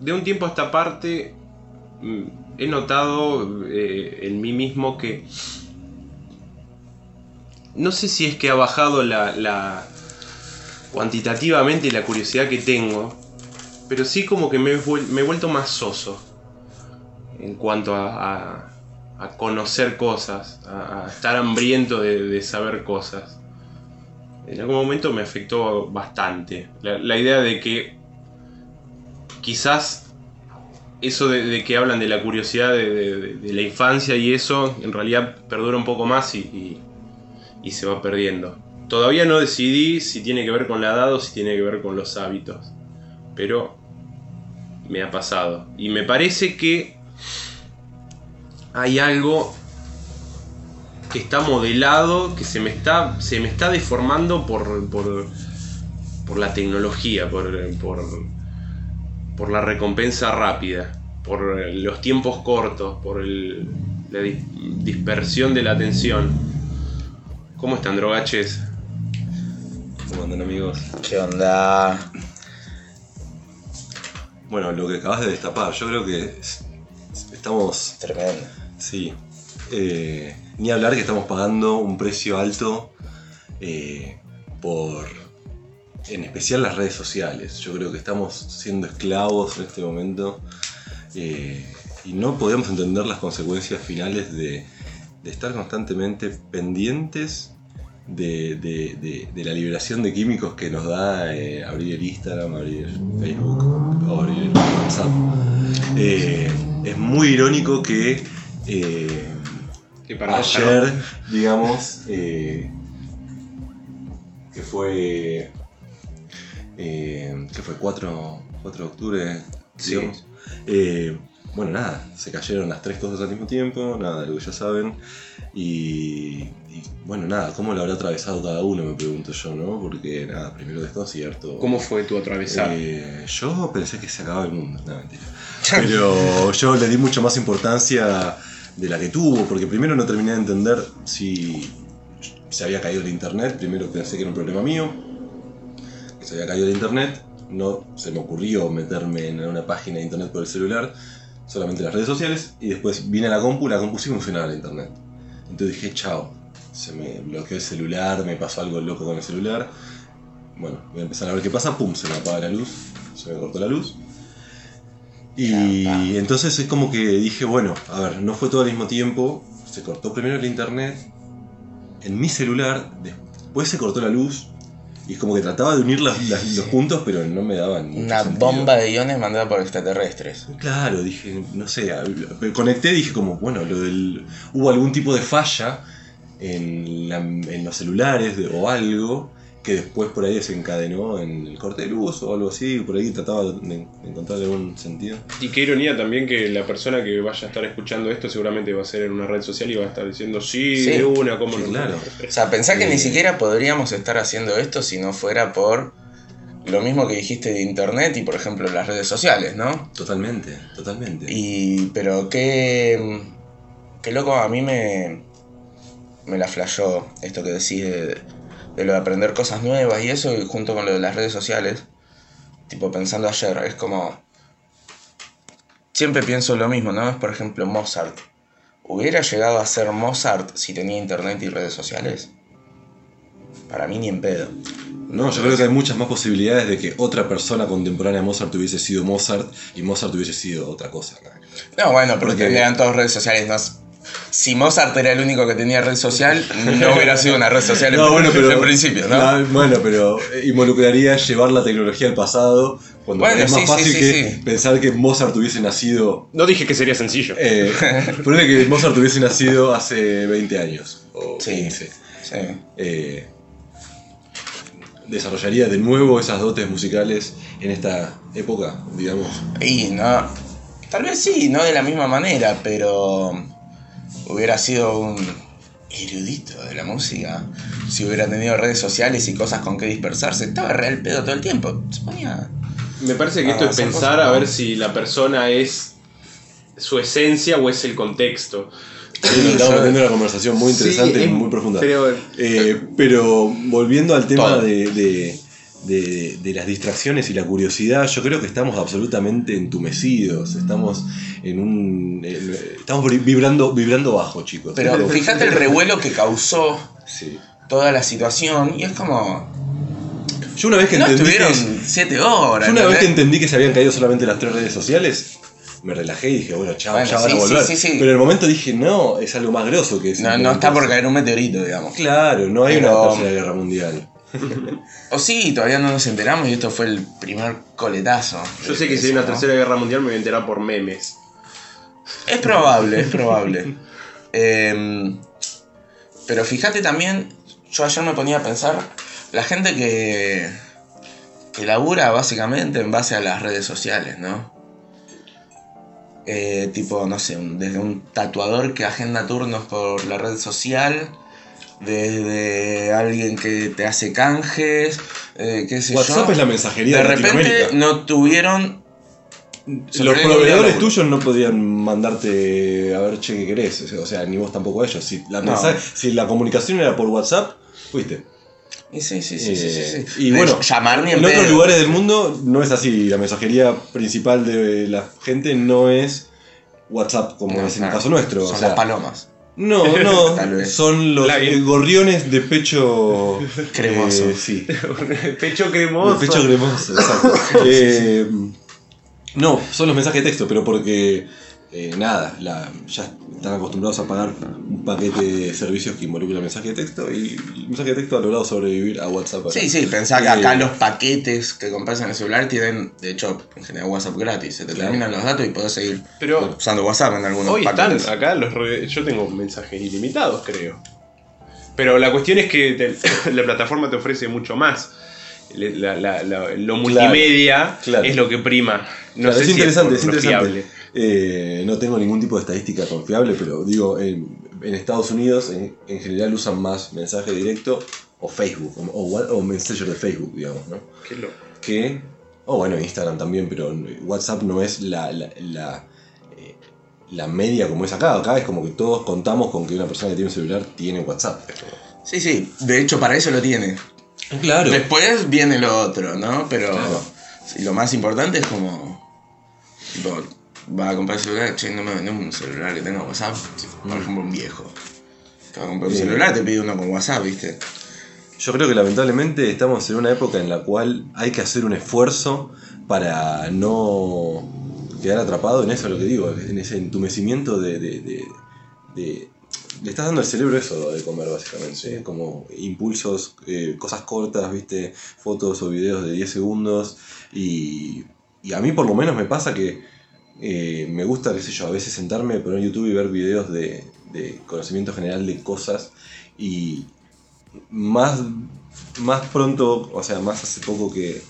de un tiempo a esta parte mm, he notado eh, en mí mismo que no sé si es que ha bajado la, cuantitativamente la curiosidad que tengo, pero sí como que me, he vuelto más soso en cuanto a, a- conocer cosas, a, estar hambriento de, saber cosas. En algún momento me afectó bastante la idea de que quizás eso de, que hablan de la curiosidad de, la infancia y eso, en realidad perdura un poco más y se va perdiendo. Todavía no decidí si tiene que ver con la edad o si tiene que ver con los hábitos, pero me ha pasado. Y me parece que hay algo que está modelado, que se me está, se me está deformando por, por, por la tecnología, por, por, por la recompensa rápida, por los tiempos cortos, por el- la dis- dispersión de la atención. ¿Cómo están, drogaches? ¿Cómo andan amigos? ¿Qué onda? Bueno, lo que acabas de destapar, yo creo que es- estamos, Tremendo. sí, eh, ni hablar que estamos pagando un precio alto eh, por, en especial las redes sociales. Yo creo que estamos siendo esclavos en este momento eh, y no podemos entender las consecuencias finales de, de estar constantemente pendientes de, de- de- de la liberación de químicos que nos da eh, abrir el Instagram, abrir el Facebook o abrir el WhatsApp. Eh, es muy irónico que Que para ayer, digamos, que fue, eh, que fue 4, 4 de octubre, Sí. digamos. Eh, bueno, nada, se cayeron las tres cosas al mismo tiempo, nada, lo que ya saben. Y, y, bueno, nada, ¿cómo lo habrá atravesado cada uno? Me pregunto yo, ¿no? Porque nada, primero desconcierto. ¿Cómo fue tu atravesar? Eh, yo pensé que se acababa el mundo, no mentira. Pero yo le di mucha más importancia de la que tuvo, porque primero no terminé de entender si se había caído el internet. Primero pensé que era un problema mío, que se había caído el internet. No se me ocurrió meterme en una página de internet por el celular, solamente las redes sociales. Y después vine a la compu, la compu sí funcionaba el internet. Entonces dije, chao, se me bloqueó el celular, me pasó algo loco con el celular. Bueno, voy a empezar a ver qué pasa, pum, se me apaga la luz, se me cortó la luz. Y entonces es como que dije, bueno, a ver, no fue todo al mismo tiempo, se cortó primero el internet en mi celular, después se cortó la luz, y es como que trataba de unir las- las- los puntos, pero no me daban. Una sentido. bomba de iones mandada por extraterrestres. Claro, dije, no sé, conecté y dije como, bueno, lo del, hubo algún tipo de falla en, la- en los celulares de- o algo que después por ahí desencadenó en el corte de luz o algo así, por ahí trataba de, de encontrar algún sentido. Y qué ironía también que la persona que vaya a estar escuchando esto seguramente va a ser en una red social y va a estar diciendo sí, Sí. de una, cómo Sí, no. claro. O sea, pensá que Eh. ni siquiera podríamos estar haciendo esto si no fuera por lo mismo que dijiste de internet y por ejemplo las redes sociales, ¿no? Totalmente, totalmente. Y. pero qué. qué loco a mí me. me la flashó esto que decís de, de lo de aprender cosas nuevas y eso, y junto con lo de las redes sociales. Tipo pensando ayer, es como. Siempre pienso lo mismo, ¿no? Es por ejemplo Mozart. ¿Hubiera llegado a ser Mozart si tenía internet y redes sociales? Para mí ni en pedo. No, yo creo que hay muchas más posibilidades de que otra persona contemporánea a Mozart hubiese sido Mozart y Mozart hubiese sido otra cosa. ¿no? No, bueno, pero Porque- tendrían todas redes sociales. No, si Mozart era el único que tenía red social, no hubiera sido una red social en, No, bueno, pero, en principio, ¿no? No, bueno, pero involucraría llevar la tecnología al pasado, cuando Bueno, es más sí, fácil sí, que sí, pensar que Mozart hubiese nacido... No dije que sería sencillo. Eh, ponele que Mozart hubiese nacido hace 20 años, o Sí. 15. Sí. Eh, desarrollaría de nuevo esas dotes musicales en esta época, digamos. Y no. Tal vez sí, no de la misma manera, pero. Hubiera sido un erudito de la música. Si hubiera tenido redes sociales y cosas con que dispersarse. Estaba real pedo todo el tiempo. Se ponía. Me parece que esto es pensar cosas, a ver si la persona es su esencia o es el contexto. Sí, estamos teniendo una conversación muy interesante Sí, y muy profunda. Pero Eh, pero volviendo al tema Todo. de, de- de, de las distracciones y la curiosidad, yo creo que estamos absolutamente entumecidos. Estamos en un. en- estamos vibrando, vibrando bajo, chicos. Pero fíjate el revuelo que causó Sí. toda la situación y es como. Yo una vez que No entendí que- estuvieron siete horas. Yo una vez que entendí que se habían caído solamente las tres redes sociales, me relajé y dije, bueno, chao, Bueno, ya van sí, a volver. sí, sí, sí. Pero en el momento dije, no, es algo más grosso que eso. No, no está por caer un meteorito, digamos. Claro, no hay Pero- una tercera guerra mundial. O sí, todavía no nos enteramos y esto fue el primer coletazo. Yo sé que si hay una ¿no? tercera guerra mundial me voy a enterar por memes. Es probable, es probable. Em, pero fíjate también, yo ayer me ponía a pensar, la gente que, que labura básicamente en base a las redes sociales, ¿no? Eh, tipo, no sé, un- desde un tatuador que agenda turnos por la red social, desde alguien que te hace canjes, eh, qué sé WhatsApp yo. es la mensajería de de, repente Latinoamérica. no tuvieron... Los proveedores tuyos no podían mandarte a ver che qué querés, o sea, ni vos tampoco ellos. Si la, No. mensaje- si la comunicación era por WhatsApp, fuiste. Y sí, sí, sí, sí, sí, Eh. Y De bueno, hecho, llamar ni en, en otros pedo. lugares del mundo no es así. La mensajería principal de la gente no es WhatsApp, como No, es en el claro, caso nuestro. Son o sea, las palomas. No, no, Tal vez. son los La- gorriones de pecho Cremoso. eh, sí, Pecho de cremoso. pecho cremoso, exacto. Eh, no, son los mensajes de texto, pero porque eh, nada, la- ya están acostumbrados a pagar un paquete de servicios que involucra mensaje de texto y el mensaje de texto ha logrado sobrevivir a WhatsApp. acá. Sí, sí, pensá que acá Eh, los paquetes que compras en el celular tienen, de hecho, en general WhatsApp gratis. Se te Claro. terminan los datos y podés seguir Pero usando WhatsApp en algunos hoy están paquetes. acá los re- yo tengo mensajes ilimitados, creo. Pero la cuestión es que te- la plataforma te ofrece mucho más. Le- la- la- la- lo multimedia claro. es lo que prima. No Claro, sé es si interesante, es lo interesante. Eh, no tengo ningún tipo de estadística confiable, pero digo, en, en Estados Unidos en, en general usan más mensaje directo o Facebook, o, o, Messenger de Facebook, digamos, ¿no? Qué loco. Que, o bueno, Instagram también, pero WhatsApp no es la, la, la, eh, la media como es acá. Acá es como que todos contamos con que una persona que tiene un celular tiene WhatsApp. Sí, sí, de hecho para eso lo tiene. Claro. Después viene lo otro, ¿no? Pero Claro. sí, lo más importante es como. Tipo, va a comprar celular, che, no me vendés un celular que tenga WhatsApp. Por ejemplo, un viejo. Te va a comprar un Sí. celular, te pide uno con WhatsApp, ¿viste? Yo creo que lamentablemente estamos en una época en la cual hay que hacer un esfuerzo para no quedar atrapado en eso, lo que digo, en ese entumecimiento de... de- de- de- le estás dando al cerebro eso de comer, básicamente. Como impulsos, eh, cosas cortas, viste, fotos o videos de 10 segundos. Y, y a mí por lo menos me pasa que eh, me gusta, qué sé yo, a veces sentarme, poner YouTube y ver videos de, de conocimiento general de cosas. Y, más, más pronto, o sea, más hace poco que, eh,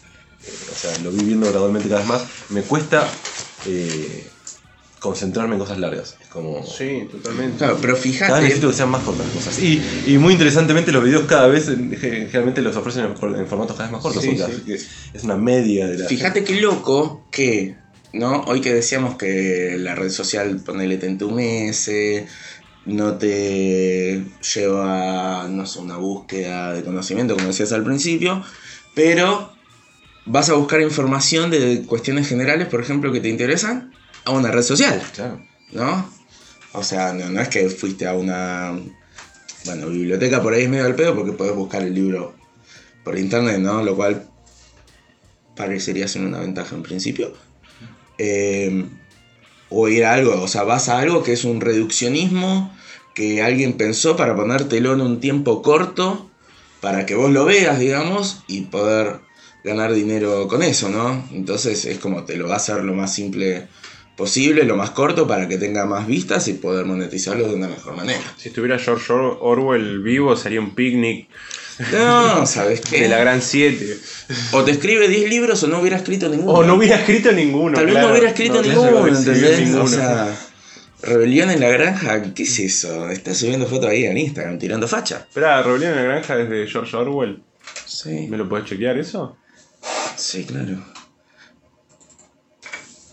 o sea, lo vi viendo gradualmente cada vez más, me cuesta eh, concentrarme en cosas largas. Es como... Sí, totalmente. Claro, pero Cada vez fíjate. necesito que sean más cortas las cosas. Y, y muy interesantemente los videos cada vez, generalmente los ofrecen en, en formatos cada vez más cortos. Sí, porque sí. así que es una media de la... Fíjate qué loco que, ¿no? Hoy que decíamos que la red social, ponele, te entumece, no te lleva, no sé, una búsqueda de conocimiento, como decías al principio, pero vas a buscar información de cuestiones generales, por ejemplo, que te interesan, a una red social, Claro. ¿no? O sea, no, no es que fuiste a una, bueno, biblioteca por ahí es medio al pedo porque podés buscar el libro por internet, ¿no? Lo cual parecería ser una ventaja en principio. Eh, o ir a algo, o sea, vas a algo que es un reduccionismo que alguien pensó para ponértelo en un tiempo corto, para que vos lo veas, digamos, y poder ganar dinero con eso, ¿no? Entonces es como te lo va a hacer lo más simple posible, lo más corto, para que tenga más vistas y poder monetizarlo de una mejor manera. Si estuviera George Or- Orwell vivo, sería un picnic No, ¿sabes qué? de la Gran 7. O te escribe 10 libros o no hubiera escrito ninguno. O no hubiera escrito ninguno. Tal vez claro. no hubiera escrito No, ninguno, ¿entendés? ninguno. O sea, rebelión en la granja, ¿qué es eso? Estás subiendo fotos ahí en Instagram tirando facha. Esperá, Rebelión en la Granja es de George Orwell. Sí, ¿Me lo podés chequear eso? sí, claro.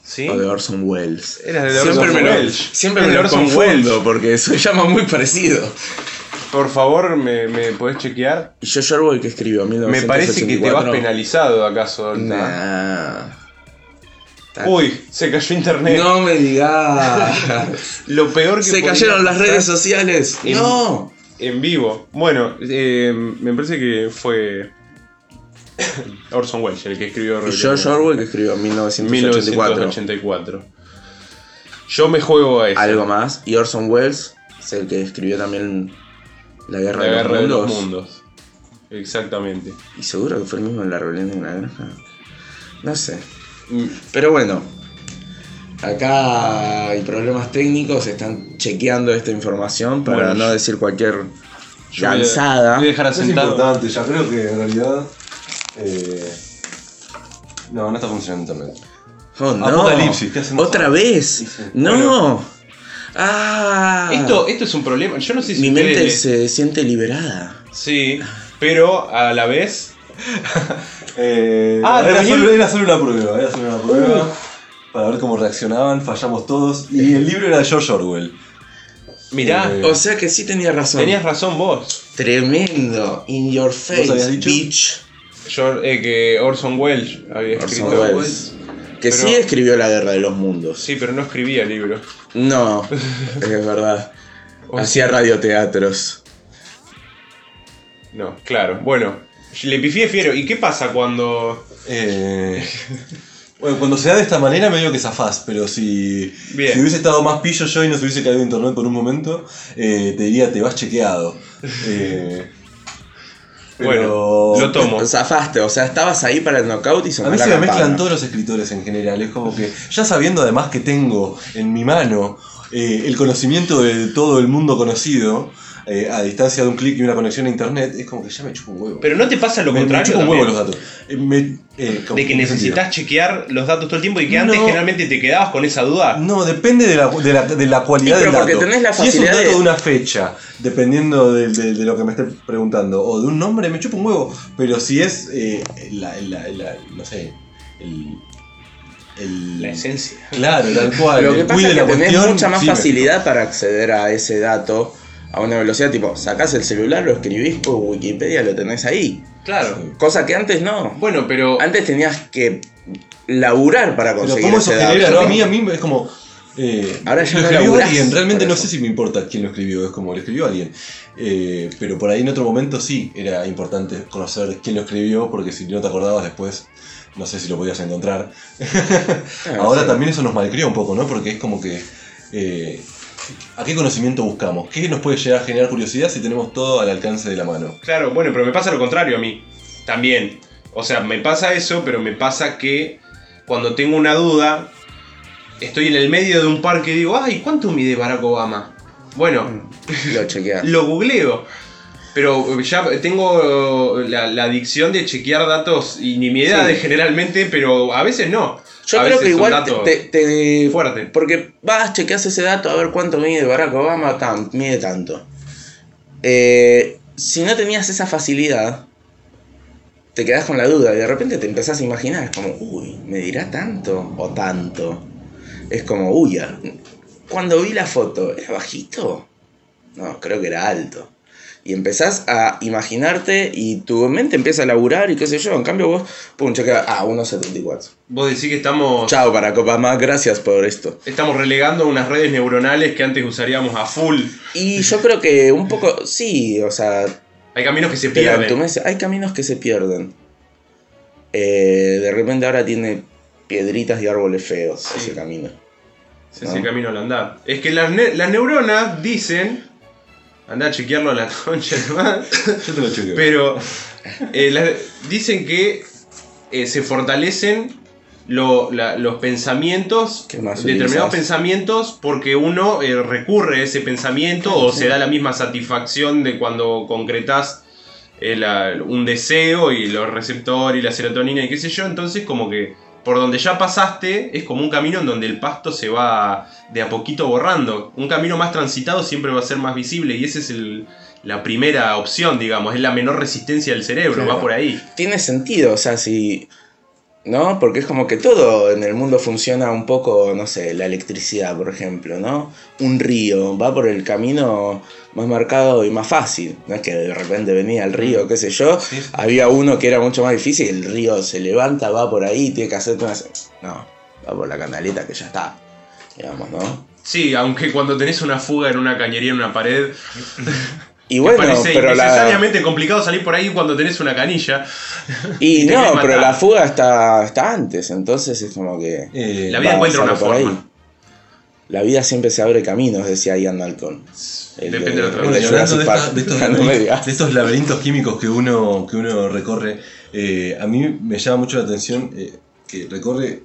¿Sí? O de Orson Welles. Era de Siempre Orson me lo, Welles. siempre me de lo Orson confundo porque se llama muy parecido. Por favor, ¿me, me podés chequear? ¿Y George Orwell que escribió? Me parece que te vas 1984. penalizado acaso. ahorita. Nah. Uy, se cayó internet. No me digas. Lo peor que Se cayeron las redes sociales. En- No. En vivo. Bueno, eh, me parece que fue Orson Welles el que escribió Y. George Orwell que escribió en 1984. 1984. Yo me juego a eso. Algo más. Y Orson Welles es el que escribió también La Guerra, La de, los guerra de los Mundos. Exactamente. Y seguro que fue el mismo en La Rebelión de una Granja. No sé. Mm, Pero bueno. Acá hay problemas técnicos, están chequeando esta información para Bueno, no decir cualquier yo voy a- lanzada. Voy a dejar Es asentado. importante, ya creo que en realidad. eh, no, no está funcionando internet. Oh, no. Apocalipsis, ¿qué hacemos ¿Otra vez? Sí, sí. No. Ah. Esto, esto es un problema. Yo no sé si Mi ustedes mente le- se siente liberada. Sí, pero a la vez. Eh, Ah, era, solo, era solo una prueba, era solo una prueba. Para ver cómo reaccionaban, fallamos todos. Y el libro era de George Orwell. Mirá, Eh, O sea que sí tenía razón. tenías razón vos. Tremendo. In your face, habías dicho? bitch. Yo, eh, que Orson Welles había Orson escrito. Welles. Que Pero- sí escribió La Guerra de los Mundos. Sí, pero no escribía el libro. No, es verdad. O Hacía radioteatros. No, claro. Bueno, le pifié fiero. ¿Y qué pasa cuando.? Eh, bueno, cuando se da de esta manera medio que zafás, pero si, Bien. si hubiese estado más pillo yo y no se hubiese caído internet por un momento, eh, te diría te vas chequeado. Eh, pero- Bueno, lo tomo. Zafaste, o sea, estabas ahí para el knockout y A sonó mí se me mezclan todos los escritores en general. Es como que, ya sabiendo además que tengo en mi mano eh, el conocimiento de todo el mundo conocido, eh, a distancia de un clic y una conexión a internet, es como que ya me chupa un huevo. Pero no te pasa lo me, me contrario. chupa un huevo los datos. Eh, me- eh, ¿cómo- De que necesitas chequear los datos todo el tiempo y que antes No. generalmente te quedabas con esa duda. No, depende de la, de la, de la cualidad Sí, pero del porque dato. tenés la si es un facilidad dato de- de una fecha, dependiendo de, de- de lo que me esté preguntando, o de un nombre, me chupa un huevo. Pero si es, eh, la, la- la- no sé, el... el- La esencia. Claro, tal cual. Lo que pasa es que la tenés cuestión, mucha más sí me- facilidad para acceder a ese dato a una velocidad tipo, sacás el celular, lo escribís por Wikipedia, lo tenés ahí. Claro. Cosa que antes no. Bueno, pero. Antes tenías que laburar para Pero conseguir cómo eso genera, dato. ¿no? A mí, a mí es como. eh, Ahora ya lo no escribió laburás alguien, realmente no sé si me importa quién lo escribió, es como lo escribió alguien. Eh, pero por ahí en otro momento sí era importante conocer quién lo escribió, porque si no te acordabas después, no sé si lo podías encontrar. Ah, Ahora sí. también eso nos malcrió un poco, ¿no? Porque es como que. eh, ¿A qué conocimiento buscamos? ¿Qué nos puede llegar a generar curiosidad si tenemos todo al alcance de la mano? Claro, bueno, pero me pasa lo contrario a mí. También. O sea, me pasa eso, pero me pasa que cuando tengo una duda, estoy en el medio de un parque y digo, ay, ¿cuánto mide Barack Obama? Bueno, Lo chequeás. lo googleo. Pero ya tengo la, la adicción de chequear datos y nimiedades Sí. generalmente, pero a veces no. Yo A creo que igual te, te- fuertes. Porque vas, chequeas ese dato a ver cuánto mide Barack Obama, tan, mide tanto. Eh, si no tenías esa facilidad, te quedas con la duda y de repente te empezás a imaginar, es como, uy, ¿me dirá tanto o tanto? Es como, uy, cuando vi la foto, ¿era bajito? No, creo que era alto. Y empezás a imaginarte y tu mente empieza a laburar y qué sé yo. En cambio vos, pum, chequea, ah, 1.74. Vos decís que estamos, Chao Barack Obama, gracias por esto. estamos relegando unas redes neuronales que antes usaríamos a full. Y yo creo que un poco, sí, o sea, Hay caminos que se pierden. hay caminos que se pierden. Eh, de repente ahora tiene piedritas y árboles feos Sí. ese camino. Es ¿no? ese camino al andar. Es que las, ne- las neuronas dicen. Anda a chequearlo a la concha nomás. Yo te lo chequeo. Pero eh, dicen que eh, se fortalecen lo- la- los pensamientos, ¿Qué más determinados utilizas? pensamientos, porque uno eh, recurre a ese pensamiento o se da la misma satisfacción de cuando concretas un deseo y los receptores y la serotonina y qué sé yo. Entonces, como que por donde ya pasaste es como un camino en donde el pasto se va de a poquito borrando. Un camino más transitado siempre va a ser más visible y esa es el- la primera opción, digamos, es la menor resistencia del cerebro, Claro. va por ahí. Tiene sentido, o sea, si ¿no? Porque es como que todo en el mundo funciona un poco, no sé, la electricidad, por ejemplo, ¿no? Un río va por el camino más marcado y más fácil. No es que de repente venía el río, qué sé yo. Sí. Había uno que era mucho más difícil, el río se levanta, va por ahí, tiene que hacerte una... No, va por la canaleta que ya está, digamos, ¿no? Sí, aunque cuando tenés una fuga en una cañería en una pared, Y bueno, parece pero la... innecesariamente complicado salir por ahí cuando tenés una canilla. Y no, pero la fuga está, está antes, entonces es como que... Eh, La vida encuentra una ahí. forma. La vida siempre se abre caminos, decía Ian Malcolm. El Depende de otra hablando de, esta- Park. de estos laberintos, de estos laberintos químicos que uno, que uno recorre, eh, a mí me llama mucho la atención eh, que recorre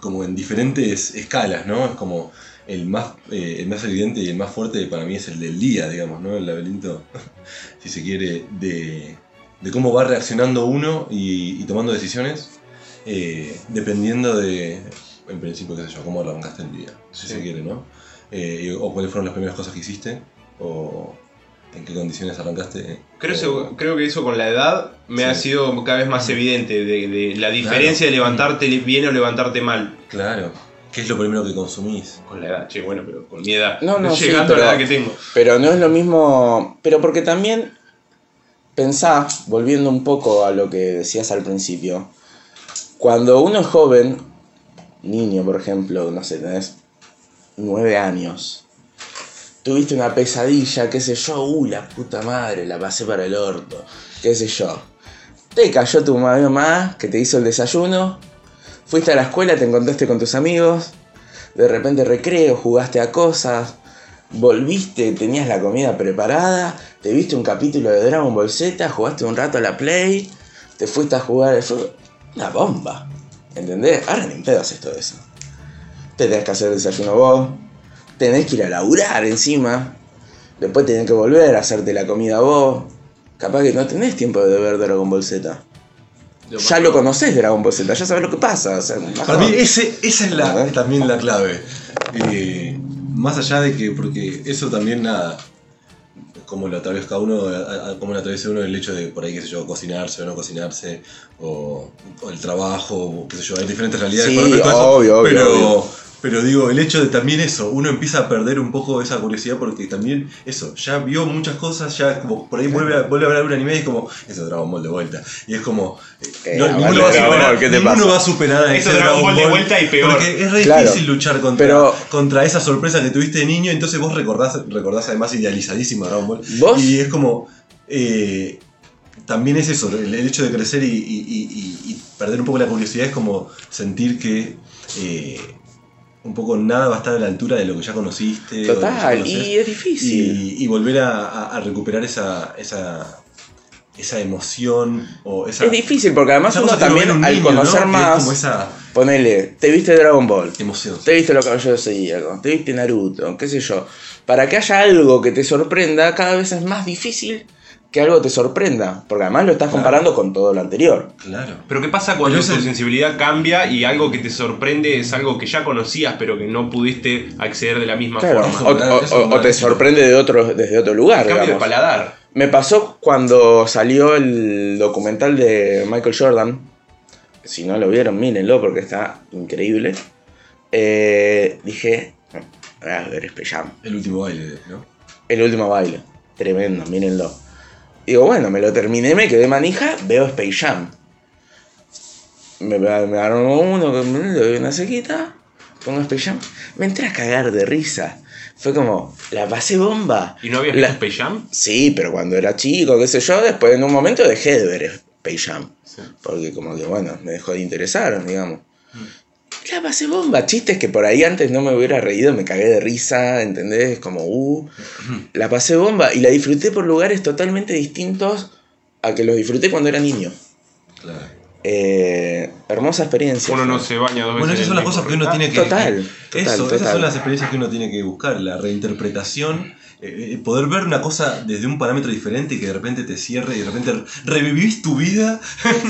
como en diferentes escalas, ¿no? Es como el más, eh, el más evidente y el más fuerte para mí es el del día, digamos, ¿no? El laberinto, si se quiere, de, de cómo va reaccionando uno y, y tomando decisiones, eh, dependiendo de, en principio, qué sé yo, cómo arrancaste el día, si Sí. se quiere, ¿no? Eh, o cuáles fueron las primeras cosas que hiciste, o en qué condiciones arrancaste. Creo, o- eso- creo que eso con la edad me Sí. ha sido cada vez más evidente, de, de la diferencia de levantarte bien o levantarte mal. Claro. ¿Qué es lo primero que consumís? Con la edad, che, bueno, pero con mi edad. No, no, sí, Llegando a la pero- edad que tengo. Pero no es lo mismo. Pero porque también pensá, volviendo un poco a lo que decías al principio, cuando uno es joven, niño por ejemplo, no sé, tenés nueve años, tuviste una pesadilla, qué sé yo, uh, la puta madre, la pasé para el orto, qué sé yo. Te cayó tu mamá que te hizo el desayuno, fuiste a la escuela, te encontraste con tus amigos, de repente recreo, jugaste a cosas, volviste, tenías la comida preparada, te viste un capítulo de Dragon Ball Z, jugaste un rato a la Play, te fuiste a jugar al fútbol. Una bomba. ¿Entendés? Ahora ni pedo haces todo eso. Te tenés que hacer el desayuno vos, tenés que ir a laburar encima, después tenés que volver a hacerte la comida vos. Capaz que no tenés tiempo de ver Dragon Ball Z. Ya lo conocés Dragon Ball Z, ya sabes lo que pasa. o sea, Para mí ese, esa es la, también la clave. Eh, más allá de que, porque eso también nada, como lo atraviesa uno, como lo atraviesa uno el hecho de por ahí, qué sé yo, cocinarse o no cocinarse, o, o el trabajo, o qué sé yo, hay diferentes realidades Sí, a eso, obvio, obvio, pero, obvio. Pero digo, el hecho de también eso, uno empieza a perder un poco esa curiosidad porque también eso, ya vio muchas cosas, ya como por ahí vuelve a, vuelve a ver un anime y es como, eso Dragon Ball de vuelta. Y es como, eh, no, ninguno, va a Dragon superar, Ball, ¿qué te ninguno va a superar a Eso ese Dragon Ball de vuelta y peor. Porque es re Claro, difícil luchar contra, pero- contra esa sorpresa que tuviste de niño, entonces vos recordás, recordás además idealizadísimo a Dragon Ball. ¿Vos? Y es como. eh, también es eso, el, el hecho de crecer y, y- y- y- y perder un poco la curiosidad es como sentir que eh, un poco nada va a estar a la altura de lo que ya conociste. ya Total, conocés, y es difícil. y, y volver a, a- a recuperar esa, esa, esa emoción o esa, Es difícil porque además uno también no un al niño, ¿no? conocer es más, como esa ponele, te viste Dragon Ball, emoción. te viste los caballeros de Zodíaco, te viste Naruto, qué sé yo. Para que haya algo que te sorprenda, cada vez es más difícil que algo te sorprenda, porque además lo estás Claro. comparando con todo lo anterior. Claro. Pero ¿qué pasa cuando tu sensibilidad cambia y algo que te sorprende es algo que ya conocías pero que no pudiste acceder de la misma Claro, forma? o, o- eso, o- o te sorprende de otro, desde otro lugar. Cambio de paladar. Me pasó cuando salió el documental de Michael Jordan. Si no lo vieron, mírenlo porque está increíble. Eh, dije, voy a ver Jam. El último baile, ¿no? El último baile. Tremendo, mírenlo. Digo, bueno, me lo terminé, me quedé manija, veo Space Jam. Me, me agarró uno, le doy una sequita, pongo Space Jam. Me entré a cagar de risa. Fue como, la pasé bomba. ¿Y no habías La- visto Space Jam? Sí, pero cuando era chico, qué sé yo, después en un momento dejé de ver Space Jam. Sí. Porque como que, bueno, me dejó de interesar, digamos. La pasé bomba, chistes que por ahí antes no me hubiera reído, me cagué de risa, ¿entendés? Como, uh, la pasé bomba y la disfruté por lugares totalmente distintos a que los disfruté cuando era niño. Claro. Eh, hermosa experiencia. Uno no se baña dos veces. Bueno, esas son las cosas que uno tiene que. Total, que- total, eso, esas total. son las experiencias que uno tiene que buscar, la reinterpretación, eh, eh, poder ver una cosa desde un parámetro diferente y que de repente te cierre y de repente revivís tu vida.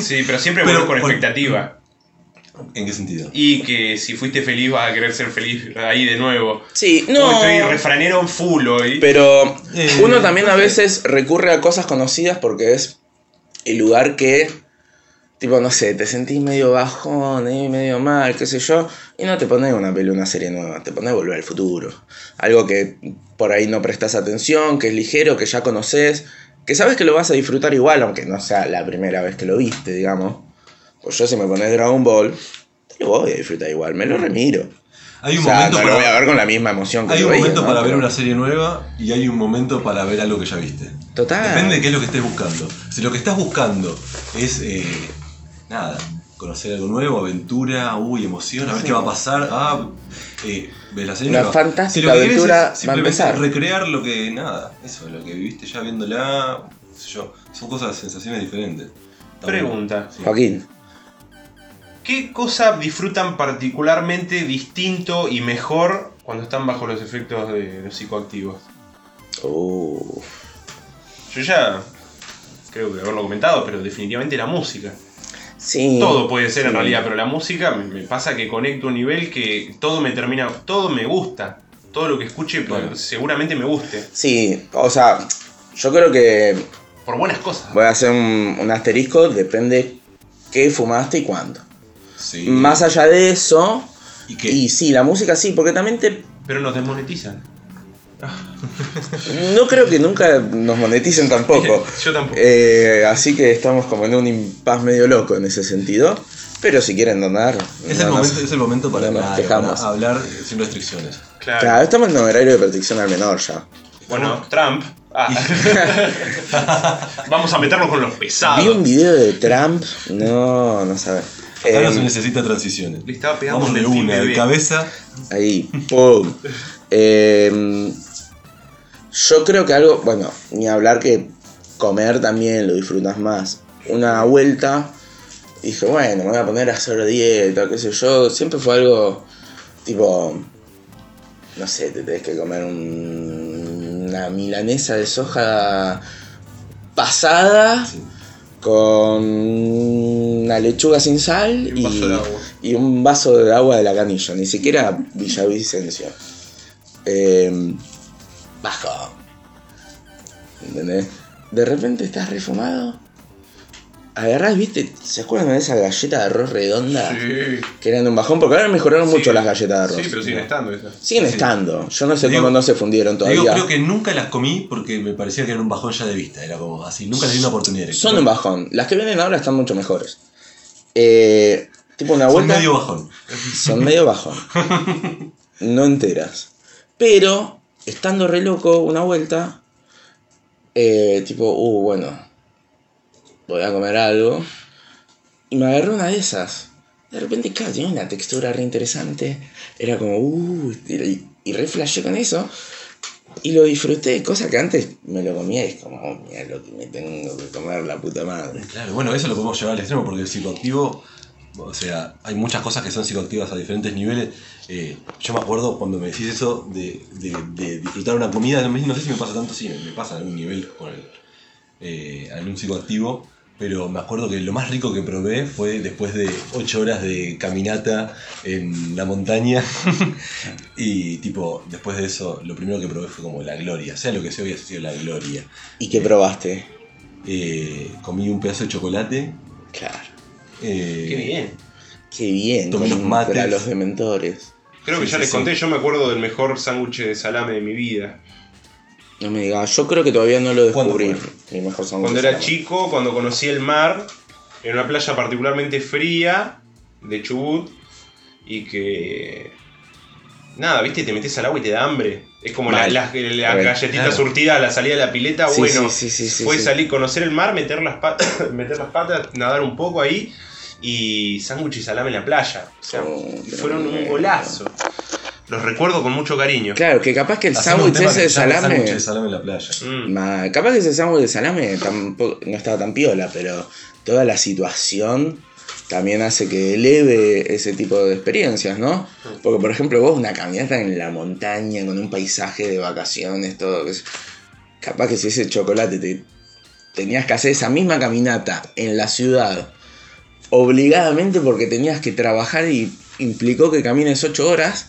Sí, pero siempre Pero con- expectativa. ¿En qué sentido? Y que si fuiste feliz vas a querer ser feliz ahí de nuevo. Sí, no. Estoy refranero en full hoy. Pero Eh, uno también a veces recurre a cosas conocidas porque es el lugar que tipo, no sé, te sentís medio bajón, eh, medio mal, qué sé yo, y no te pones una peli, una serie nueva, te pones Volver al Futuro. Algo que por ahí no prestas atención, que es ligero, que ya conoces, que sabes que lo vas a disfrutar igual, aunque no sea la primera vez que lo viste, digamos. Pues yo si me pones Dragon Ball, te lo voy a disfrutar igual, me lo remiro. Hay un o sea, momento no para, lo voy a ver con la misma emoción que hay un veía, momento ¿no? para ver Pero- una serie nueva y hay un momento para ver algo que ya viste. Total. Depende de qué es lo que estés buscando. Si lo que estás buscando es eh, nada, conocer algo nuevo, aventura, uy, emoción, a ver qué va a pasar. Ah, eh, ves la serie Una nueva. fantástica Si lo que aventura es va a simplemente empezar. recrear lo que nada, eso, lo que viviste ya viéndola, qué sé yo, son cosas, sensaciones diferentes. Pregunta. Sí. Joaquín. ¿Qué cosa disfrutan particularmente distinto y mejor cuando están bajo los efectos de los psicoactivos? Uh, Yo ya creo que haberlo comentado, pero definitivamente la música. sí. Todo puede ser en realidad, pero la música me, me pasa que conecto a un nivel que todo me termina, todo me gusta. Todo lo que escuche pues, seguramente me guste. Sí, o sea, yo creo que Por buenas cosas. voy a hacer un, un asterisco, depende qué fumaste y cuándo. Sí. Más allá de eso, ¿Y qué? y sí, la música sí, porque también te... Pero nos desmonetizan. No creo que nunca nos moneticen tampoco. Yo tampoco. Eh, así que estamos como en un impas medio loco en ese sentido. Pero si quieren donar... es, no el nos- momento, es el momento para, no nos claro, para hablar sin restricciones. claro. Claro, estamos en horario de protección al menor ya. Bueno, Trump. Ah. Vamos a meternos con los pesados. Vi un video de Trump, no, no sabes. Acá no Eh, se necesita transiciones. Le estaba pegando Vamos de una, de cabeza. Ahí, ¡pum! Eh, yo creo que algo, bueno, ni hablar que comer también lo disfrutas más. Una vuelta, dije, bueno, me voy a poner a hacer dieta, qué sé yo. Siempre fue algo tipo, no sé, te tenés que comer un- una milanesa de soja pasada Sí. con una lechuga sin sal Y un vaso de agua. y un vaso de agua de la canilla, ni siquiera Villavicencio. Eh, bajo. ¿Entendés? De repente estás refumado. Agarrás, viste, ¿se acuerdan de esa galleta de arroz redonda? Sí. Que eran un bajón, porque ahora mejoraron Sí. mucho las galletas de arroz. Sí, pero siguen estando esas. Siguen Sí. estando. Yo no sé Digo- cómo no se fundieron todavía. creo que nunca las comí porque me parecía que era un bajón ya de vista. Era como así, nunca les di una oportunidad. de Son un bajón. Las que vienen ahora están mucho mejores. Eh, tipo una Son vuelta. medio bajón. Son medio bajón. No enteras. Pero, estando re loco una vuelta, eh, tipo, uh, bueno, voy a comer algo. Y me agarré una de esas. De repente, claro, tenía una textura re interesante. Era como, uh, y, y re flashé con eso. Y lo disfruté, cosa que antes me lo comía y es como, oh, mira lo que me tengo que comer la puta madre. Claro, bueno, eso lo podemos llevar al extremo porque el psicoactivo, o sea, hay muchas cosas que son psicoactivas a diferentes niveles. Eh, yo me acuerdo cuando me decís eso de, de- disfrutar una comida, no, sé si me pasa tanto, sí, me pasa en algún nivel con el, eh, un psicoactivo, pero me acuerdo que lo más rico que probé fue después de 8 horas de caminata en la montaña y tipo, después de eso, lo primero que probé fue como la gloria, sea lo que sea, había sido la gloria. ¿Y qué probaste? Eh, comí un pedazo de chocolate. Claro. eh, Qué bien. Qué bien, Tomé los mates. los dementores. Creo que Sí, ya sí, les sí. conté, yo me acuerdo del mejor sándwich de salame de mi vida. No me digas, yo creo que todavía no lo ¿Cuándo descubrí. Mi mejor Cuando era chico, cuando conocí el mar, en una playa particularmente fría de Chubut, y que. Nada, viste, te metes al agua y te da hambre. Es como la- las la Mal. galletitas Claro. surtidas a la salida de la pileta. Sí, bueno, sí, sí, sí, sí, fue sí. salir, conocer el mar, meter las, patas, meter las patas, nadar un poco ahí, y sándwich y salame en la playa. O sea, Oh, fueron un golazo. Los recuerdo con mucho cariño. Claro, que capaz que el sándwich ese de salame. sándwich de salame en la playa. Mm. Ma- capaz que ese sándwich de salame tampoco, no estaba tan piola, pero toda la situación también hace que eleve ese tipo de experiencias, ¿no? Porque, por ejemplo, vos una caminata en la montaña con un paisaje de vacaciones, todo. que es- Capaz que si ese chocolate te tenías que hacer esa misma caminata en la ciudad, obligadamente porque tenías que trabajar y implicó que camines 8 horas,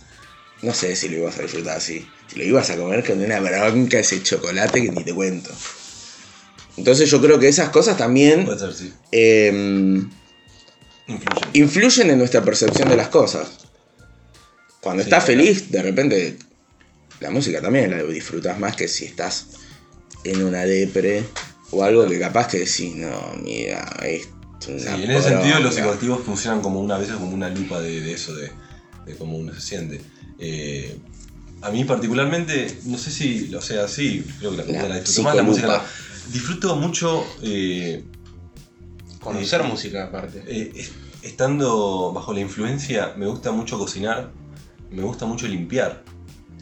no sé si lo ibas a disfrutar así. Si lo ibas a comer con una bronca ese chocolate que ni te cuento. Entonces yo creo que esas cosas también Puede ser, sí. eh, Influyen. influyen en nuestra percepción de las cosas. Cuando Sí, estás claro. feliz, de repente la música también la disfrutas más que si estás en una depre o algo que capaz que decís, no, mira, esto es Sí, una en ese sentido los poronga". psicoactivos funcionan como una a veces como una lupa de, de eso, de, de cómo uno se siente. Eh, a mí particularmente, no sé si, o sea, sí, creo que la, La la disfruto más, la música. Disfruto mucho eh, Conocer Eh, música aparte. eh, es- estando bajo la influencia, me gusta mucho cocinar, me gusta mucho limpiar,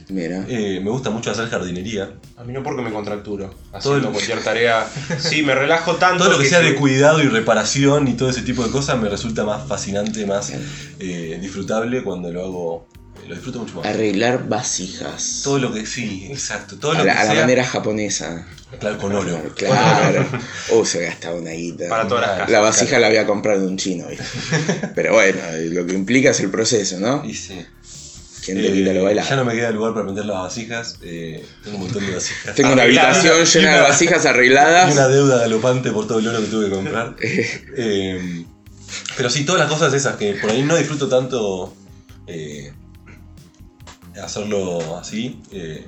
Mira. eh, me gusta mucho hacer jardinería. A mí no porque me contracturo. Todo Haciendo lo- cualquier tarea. Sí, me relajo tanto. Todo lo que sea de cuidado y reparación y todo ese tipo de cosas me resulta más fascinante, más eh, disfrutable cuando lo hago. Eh, Lo disfruto mucho más. Arreglar vasijas. Todo lo que sí, exacto. Todo lo a la, que a la sea. manera japonesa. Claro, con oro. Claro. Oh, se gastaba una guita. Para todas las casas. La vasija la había comprado de un chino, ¿viste? Pero bueno, lo que implica es el proceso, ¿no? Y sí. ¿Quién te Eh, quita lo bailado? ya no me queda lugar para meter las vasijas. eh, tengo un montón de vasijas. Tengo una Arregladas. habitación llena de vasijas Y una arregladas. deuda galopante por todo el oro que tuve que comprar. Eh, pero sí, todas las cosas esas que por ahí no disfruto tanto eh, hacerlo así, eh,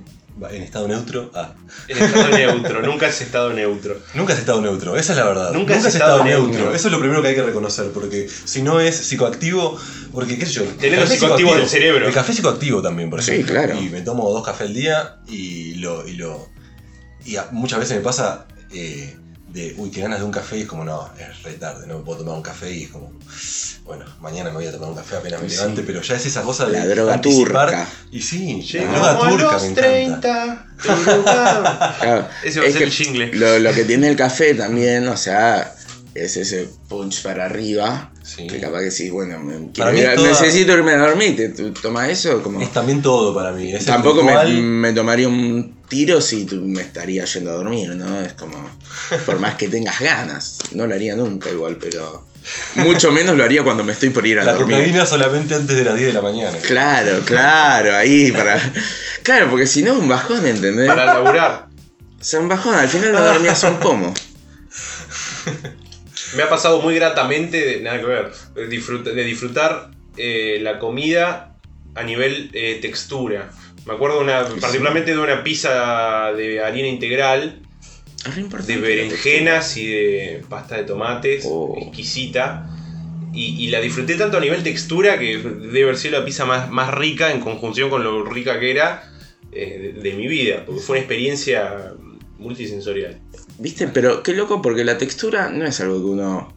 en estado neutro. Ah, En estado neutro. Nunca es estado neutro. nunca has estado neutro, esa es la verdad. Nunca has has estado estado neutro. neutro. Eso es lo primero que hay que reconocer, porque si no es psicoactivo, porque qué sé yo. Tenés el lo café psicoactivo del cerebro. El café es psicoactivo también, por Sí, ejemplo. claro. Y me tomo dos cafés al día y lo. Y, lo, y a- muchas veces me pasa eh, de, uy, qué ganas de un café y es como, no, es re tarde, no me puedo tomar un café y es como, bueno, mañana me voy a tomar un café apenas me Sí. levante, pero ya es esa cosa de La droga anticipar. turca. Y sí, la droga a turca los me encanta. 30. Uruguay. Claro, Ese va a ser que el jingle. Lo, lo que tiene el café también, o sea, es ese punch para arriba. Sí. Que capaz que sí, bueno, me- quiero a- toda- necesito irme a dormir. ¿Te, tú tomas eso? Como, Es también todo para mí. Es tampoco me, me tomaría un tiro si tú me estaría yendo a dormir, ¿no? Es como, por más que tengas ganas. No lo haría nunca igual, pero mucho menos lo haría cuando me estoy por ir a La dormir. cocaína solamente antes de las 10 de la mañana. Claro, claro, ahí para... Claro, porque si no, un bajón, ¿entendés? Para laburar. O sea, un bajón, al final no dormías un pomo. Me ha pasado muy gratamente, de- nada que ver, de disfrutar, de disfrutar eh, la comida a nivel eh, textura. Me acuerdo una, particularmente de una pizza de harina integral, de berenjenas y de pasta de tomates, Oh. exquisita. Y, y la disfruté tanto a nivel textura que debe haber sido la pizza más, más rica en conjunción con lo rica que era eh, de, de mi vida, porque fue una experiencia multisensorial. ¿Viste? Pero qué loco porque la textura no es algo que uno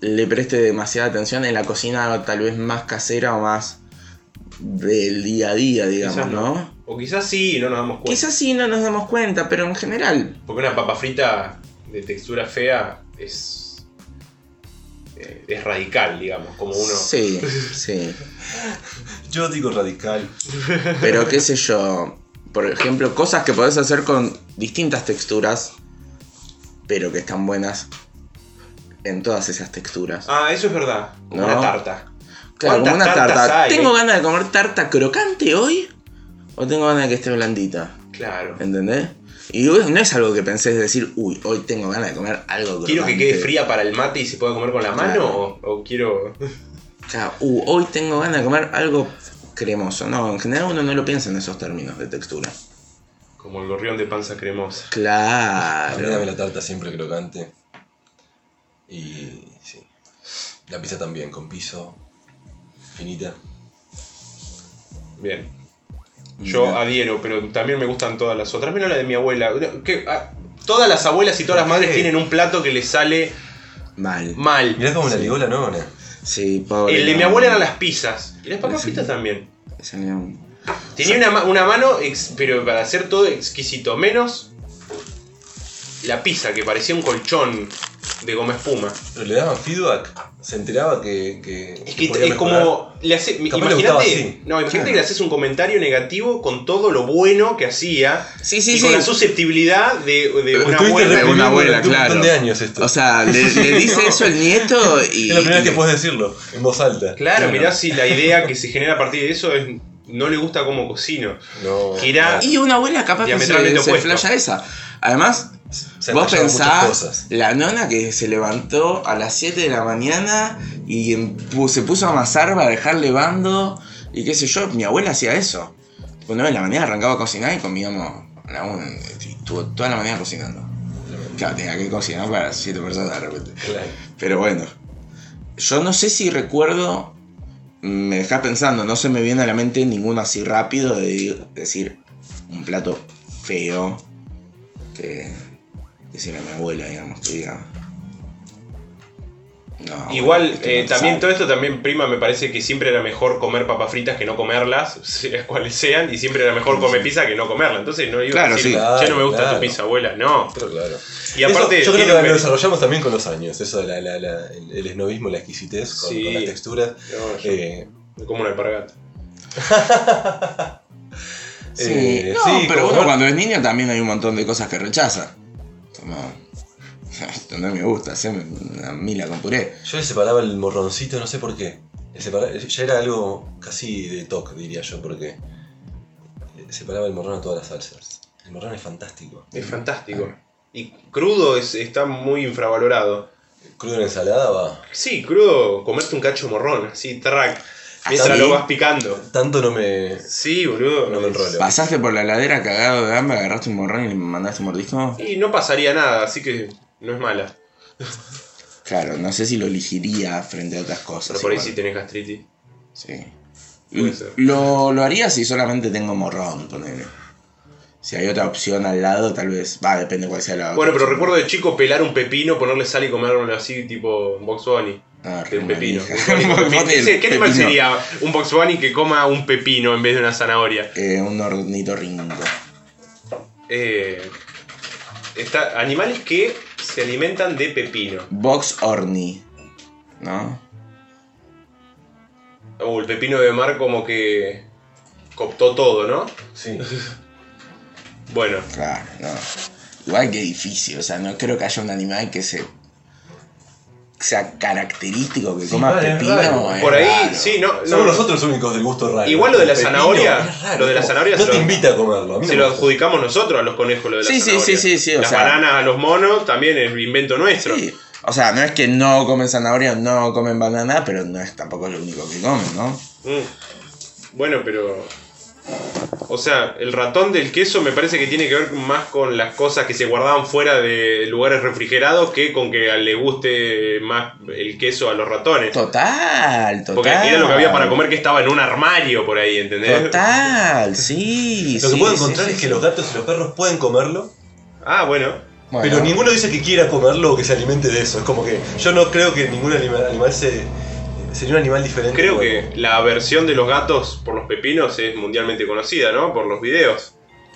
le preste demasiada atención en la cocina tal vez más casera o más del día a día, digamos, Quizás ¿no? O quizás sí no nos damos cuenta. Quizás sí no nos damos cuenta, pero en general, Porque una papa frita de textura fea es. eh, es radical, digamos, como uno. sí, sí. Yo digo radical. Pero qué sé yo, por ejemplo, cosas que podés hacer con distintas texturas, pero que están buenas en todas esas texturas. Ah, eso es verdad. Como No. una tarta. Claro, como ¿Cuántas una tarta. hay, ¿Tengo eh? ganas de comer tarta crocante hoy? ¿O tengo ganas de que esté blandita? Claro. ¿Entendés? Y no es algo que pensés decir, uy, hoy tengo ganas de comer algo crocante. ¿Quiero que quede fría para el mate y se pueda comer con la mano? Claro. O, o quiero. Claro, uh, hoy tengo ganas de comer algo cremoso. No, en general uno no lo piensa en esos términos de textura. como el gorrión de panza cremosa. A mí dame Claro. la tarta siempre crocante. Y sí. La pizza también, con piso. Finita. Bien. Yo adhiero, pero también me gustan todas las otras. Menos la de mi abuela. Que, ah, todas las abuelas y todas las madres tienen un plato que les sale Mal. mal. Mirá cómo la Sí. ligó la nona. Sí, pobre. El de mi abuela eran las pizzas. Y las papas Sí. fritas también. Tenía una, ma- una mano, ex- pero para hacer todo exquisito. Menos la pizza, que parecía un colchón de goma espuma. Pero le daban feedback. Se enteraba que. que Es que es como. Le hace, imagínate, no, imagínate Claro. que le haces un comentario negativo con todo lo bueno que hacía. Sí, sí, y sí. con la susceptibilidad de, de una abuela. reprimiendo una abuela, un claro. montón de años esto. O sea, le, le dice eso el nieto y. es la primera vez que puedes decirlo, en voz alta. Claro, Claro. mirá si la idea que se genera a partir de eso es. No le gusta cómo cocino. No. Que era- Y una abuela capaz que se, se esa. Además, Se Vos pensás cosas. la nona que se levantó a las 7 de la mañana y em- se puso a amasar para dejarle bando y qué sé yo, mi abuela hacía eso. Tipo 9 de la mañana arrancaba a cocinar y comíamos a la 1 y estuvo toda la mañana cocinando. Claro, tenía que cocinar para 7 personas de repente. Claro. Pero bueno, yo no sé si recuerdo, me dejás pensando, no se me viene a la mente ninguno así rápido de decir un plato feo que decir a mi abuela, digamos, que diga. No, Igual, bueno, eh, también todo esto también, prima, me parece que siempre era mejor comer papas fritas que no comerlas, sea cuales sean, y siempre era mejor comer pizza que no comerla. Entonces no digo Claro, decir, sí. che, no me gusta Claro. tu pizza, abuela. No. Pero claro. Y aparte, Eso, yo creo que lo desarrollamos también con los años, eso de la, la- la- el, el esnovismo, la exquisitez con, Sí. con la textura. No, Eh, me como una alpargata. Sí, eh, no, sí, pero uno cuando es niño también hay un montón de cosas que rechaza. Como, no me gusta, haceme una mila con puré. Yo le separaba el morroncito, no sé por qué. Le ya era algo casi de toque, diría yo, porque separaba el morrón a todas las salsas. El morrón es fantástico. Es fantástico. Y crudo es, está muy infravalorado. Crudo en ensalada va. Sí, crudo, comerte un cacho de morrón, así, track. Mientras lo vas picando. Tanto no me. Sí, boludo. No me enrollo. Pasaste por la ladera cagado de hambre, agarraste un morrón y le mandaste un mordisco. Y no pasaría nada, así que no es mala. Claro, no sé si lo elegiría frente a otras cosas. Pero por ahí sí tenés gastritis. Sí. Puede ser. Lo, lo haría si solamente tengo morrón, ponele. Si hay otra opción al lado, tal vez. Va, depende cuál sea la otra Bueno, pero opción. recuerdo de chico pelar un pepino, ponerle sal y comérmelo así, tipo Box Bunny. Ah, De un pepino. ¿Qué, qué animal sería un Box Bunny que coma un pepino en vez de una zanahoria? Eh, un ornitorrinco. Eh, está, animales que se alimentan de pepino. Box orni. ¿No? O el pepino de mar como que cooptó todo, ¿no? Sí. Bueno, Claro, no. Igual que difícil, o sea, no creo que haya un animal que se sea característico que Sí, coma vale, pepino. por ahí, raro. sí, no. Somos no nosotros los únicos del gusto raro. Igual lo de la pepino zanahoria, raro, lo de la zanahoria No se te lo- invita a comerlo. A mí no se lo gusta. adjudicamos nosotros a los conejos lo de la Sí, sí, zanahoria. sí, sí, sí, o Las sea- bananas a los monos también es invento nuestro. Sí. O sea, no es que no comen zanahoria, no comen banana, pero no es tampoco lo único que comen, ¿no? Mm. Bueno, pero. O sea, el ratón del queso me parece que tiene que ver más con las cosas que se guardaban fuera de lugares refrigerados que con que le guste más el queso a los ratones. Total, total. Porque era lo que había para comer que estaba en un armario por ahí, ¿entendés? Total, sí. Lo que sí, puedo encontrar sí, es que sí. los gatos y los perros pueden comerlo, Ah, bueno. Bueno, pero ninguno dice que quiera comerlo o que se alimente de eso. Es como que yo no creo que ningún anima- animal se, sería un animal diferente. Creo que la aversión de los gatos por los pepinos es mundialmente conocida, ¿no? Por los videos.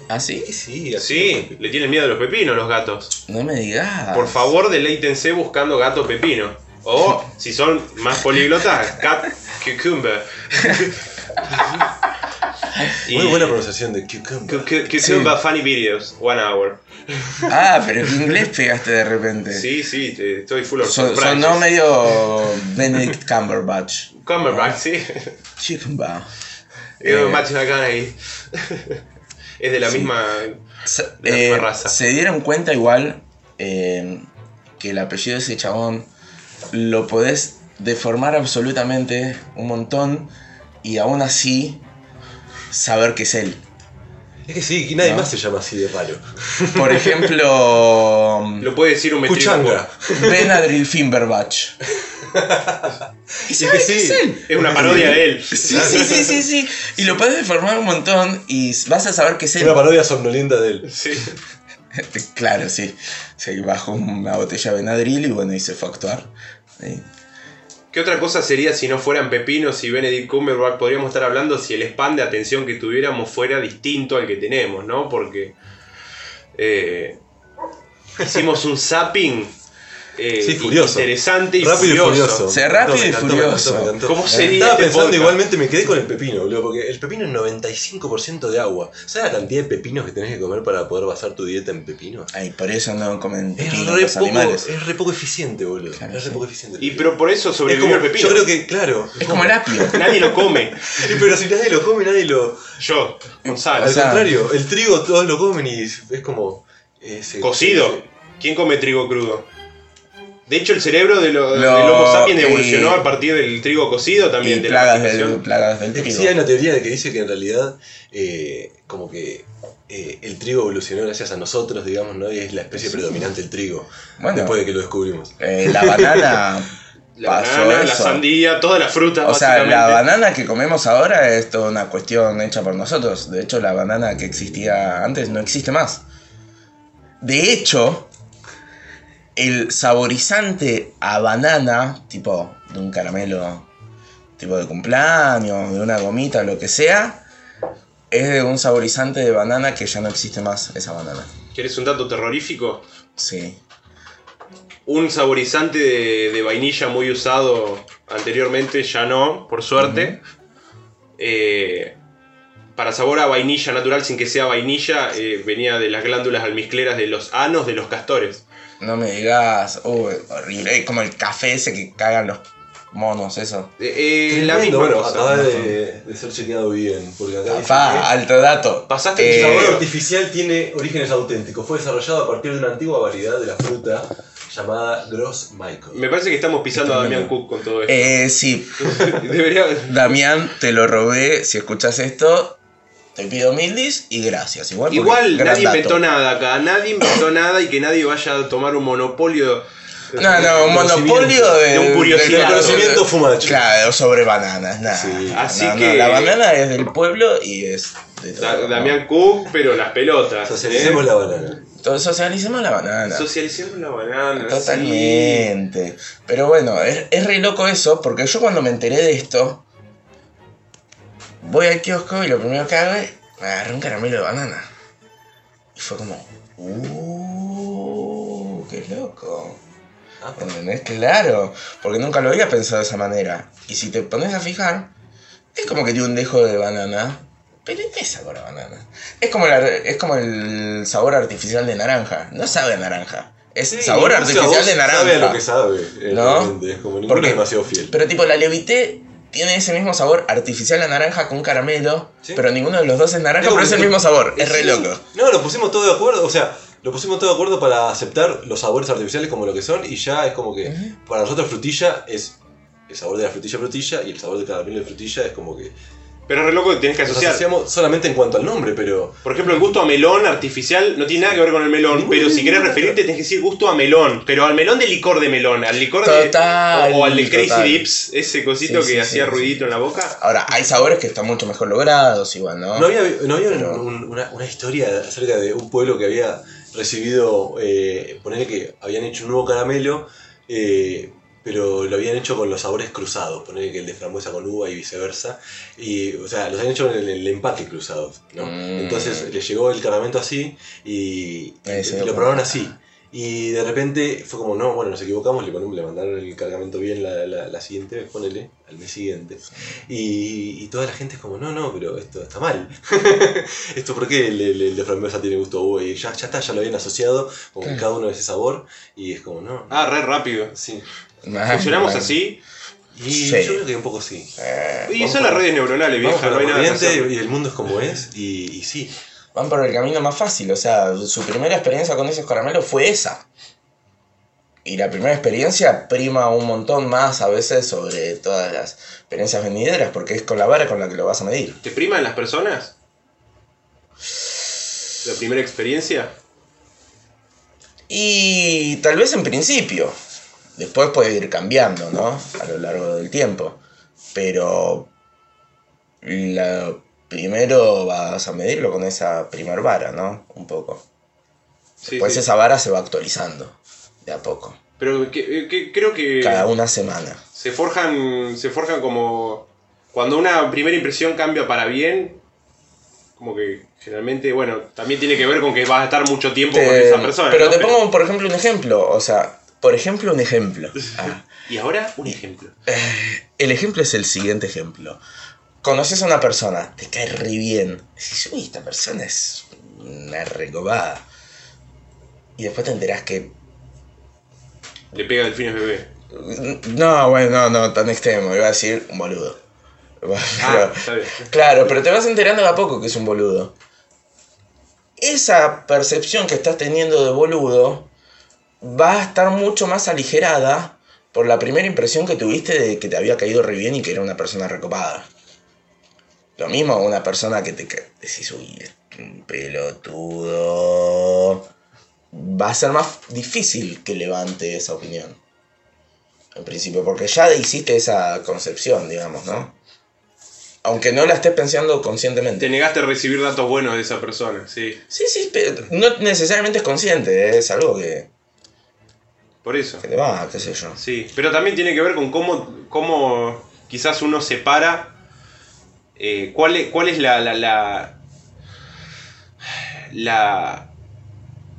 ¿Ah, sí? Sí, sí, así. Sí, le tienen miedo a los pepinos los gatos. No me digas. Por favor, deleítense buscando gato pepino. O, si son más políglotas, cat cucumber. Y- Muy buena pronunciación de cucumber. Cu- cu- Cucumber funny videos, one hour. Ah, pero en inglés pegaste de repente. Sí, sí, te- estoy full of Son, surprises. sonó medio Benedict Cumberbatch. Cumberbatch, sí. Chicumba. Yo, Eh. Matthew McConaughey. Es de la Sí. misma. Se, De la eh, misma raza. se dieron cuenta igual eh, que el apellido de ese chabón lo podés deformar absolutamente un montón y aún así saber que es él. Es que sí, y nadie No. más se llama así de raro. Por ejemplo, Lo puede decir un Cuchanga. Benadryl Finberbach. Y Es que que sí. es él. Es una parodia de él. Sí, sí, sí, sí, sí. Y lo puedes deformar un montón y vas a saber que es Es él. una parodia somnolienta de él. Sí. Claro, sí. Se bajó una botella de Benadryl y bueno, y se fue a actuar. Sí. ¿Qué otra cosa sería si no fueran pepinos y Benedict Cumberbatch? Podríamos estar hablando si el span de atención que tuviéramos fuera distinto al que tenemos, ¿no? Porque eh, hicimos un zapping eh, Sí, furioso. interesante y Rápido y furioso. furioso. O sea, rápido y encantó, me furioso. encantó, me encantó. ¿Cómo sería Estaba este pensando podcast? igualmente, me quedé con el pepino, boludo, porque el pepino es 95% de agua. ¿Sabes la cantidad de pepinos que tenés que comer para poder basar tu dieta en pepino? Ay, por eso no comen Es pepino re, los poco, animales. es re poco eficiente, boludo. Claro, es re sí. poco eficiente. Y pero por eso Es sobrevivió como- el pepino. Yo creo que, claro. Es como el apio. Nadie lo come. Sí, pero si nadie lo come, nadie lo. Yo, Al Gonzalo. sea- contrario, el trigo todos lo comen y es como. Ese- Cocido. ¿Quién come trigo crudo? De hecho, el cerebro de lo- Lo- del Homo sapiens evolucionó a partir del trigo cocido también. y de la del, plagas del trigo. sí hay una teoría de que dice que en realidad eh, como que eh, el trigo evolucionó gracias a nosotros, digamos, ¿no? Y es la especie predominante el trigo. Bueno. Después de que lo descubrimos. Eh, la banana La pasó banana, la sandía, toda la fruta, O sea, la banana que comemos ahora es toda una cuestión hecha por nosotros. De hecho, la banana que existía antes no existe más. De hecho, el saborizante a banana, tipo de un caramelo, tipo de cumpleaños, de una gomita, lo que sea, es de un saborizante de banana que ya no existe más esa banana. ¿Quieres un dato terrorífico? Sí. Un saborizante de, de vainilla muy usado anteriormente, ya no, por suerte. Eh, para sabor a vainilla natural sin que sea vainilla, eh, venía de las glándulas almizcleras de los anos de los castores. No me digas, uy, horrible. Es como el café ese que cagan los monos, eso. Eh, eh, la Tremendo, misma bueno, cosa. acaba de, de ser chequeado bien. Porque acá alto dato. Pasaste que el el Eh, sabor sabor artificial tiene orígenes auténticos. Fue desarrollado a partir de una antigua variedad de la fruta llamada Gross Michael. Me parece que estamos pisando a Damián Cook con todo esto. Eh, sí, Debería. Damián, te lo robé. Si escuchas esto, te pido mil dis y gracias. Igual, nadie dato. inventó nada acá, nadie inventó nada y que nadie vaya a tomar un monopolio. No, no, un monopolio de, De un curiosidad. de- Conocimiento fumacho. Claro, sobre bananas, nada. Sí. Así No, no, que- la banana es del pueblo y es de todo. Da- ¿no? Damián Cook, pero las pelotas. Socialicemos ¿eh? la banana. Entonces, socialicemos la banana. Socialicemos la banana. Totalmente. Pero bueno, es, es re loco eso, porque yo cuando me enteré de esto, voy al kiosco y lo primero que hago es me agarré un caramelo de banana. Y fue como, uh, qué loco. Ah, ¿Entendés? Claro, porque nunca lo había pensado de esa manera. Y si te pones a fijar, es como que tiene un dejo de banana, pero es sabor a banana. Es como, la- es como el sabor artificial de naranja, no sabe a naranja. Es Sí, sabor artificial de naranja. Sabe a lo que sabe. ¿No? Es como ninguno Porque- es demasiado fiel. Pero tipo, la levité tiene ese mismo sabor artificial a naranja con caramelo, Sí. pero ninguno de los dos es naranja, pero es el mismo sabor. Es re loco. No, lo pusimos todo de acuerdo, o sea, lo pusimos todo de acuerdo para aceptar los sabores artificiales como lo que son y ya es como que para nosotros frutilla es el sabor de la frutilla frutilla y el sabor de caramelo de frutilla es como que Pero es re loco que tenés que nos asociar. asociamos solamente en cuanto al nombre, pero Por ejemplo, el gusto a melón artificial no tiene nada que ver con el melón, pero si querés referirte tenés que decir gusto a melón, pero al melón de licor de melón, al licor Total, de. O, o al de Crazy total. Dips, ese cosito Sí, que sí, hacía sí, ruidito en la boca. Ahora, hay sabores que están mucho mejor logrados, igual, ¿no? no había, no había Pero- un- una, una historia acerca de un pueblo que había recibido, eh, ponerle que habían hecho un nuevo caramelo, eh, pero lo habían hecho con los sabores cruzados, ponerle que el de frambuesa con uva y viceversa, y, o sea, los habían hecho en el, el empaque cruzados, ¿no? Mm. Entonces les llegó el caramento así y, Eh, y lo probaron así. Y de repente fue como, no, bueno, nos equivocamos, le, ponemos- le mandaron el cargamento bien la, la, la siguiente vez, ponele, al mes siguiente. Y, y toda la gente es como, no, no, pero esto está mal. esto por qué el, el- el de frambuesa tiene gusto a uva y ya, ya está, ya lo habían asociado, que Claro. cada uno de ese sabor, y es como, no. Ah, re rápido. Sí. Ah, Funcionamos bueno. así. Y Sí. yo creo que un poco sí. Eh, Y son por- las redes neuronales, vieja, no hay nada que y el mundo es como es, y, y sí. van por el camino más fácil, o sea, su primera experiencia con esos caramelos fue esa. Y la primera experiencia prima un montón más a veces sobre todas las experiencias venideras, porque es con la vara con la que lo vas a medir. ¿Te priman las personas? ¿La primera experiencia? Y tal vez en principio, después puede ir cambiando, ¿no? A lo largo del tiempo. Pero la, primero vas a medirlo con esa primer vara, ¿no? Un poco. Después sí. esa vara se va actualizando, de a poco. Pero que- que- creo que Cada una semana. se forjan, se forjan como cuando una primera impresión cambia para bien, como que generalmente, bueno, también tiene que ver con que vas a estar mucho tiempo con esa persona. pero ¿no? te pongo, por ejemplo, un ejemplo. O sea, por ejemplo, un ejemplo. Ah, Y ahora un ejemplo. el ejemplo es el siguiente ejemplo. Conoces a una persona, te cae re bien. Decís, uy, esta persona es una recobada. Y después te enterás que. Le pega delfines bebé. No, bueno, no, no, tan extremo. Iba a decir un boludo. Ah, Pero- está bien. claro, pero te vas enterando de a poco que es un boludo. esa percepción que estás teniendo de boludo va a estar mucho más aligerada por la primera impresión que tuviste de que te había caído re bien y que era una persona recopada. Lo mismo una persona que te decís, uy, es un pelotudo. Va a ser más difícil que levante esa opinión. En principio, porque ya hiciste esa concepción, digamos, ¿no? Aunque no la estés pensando conscientemente. Te negaste a recibir datos buenos de esa persona, sí. Sí, sí, pero no necesariamente es consciente, ¿eh? es algo que, Por eso. que te va, qué sé yo. Sí, pero también tiene que ver con cómo, cómo quizás uno separa eh, cuál, es, cuál es la, la, la, la,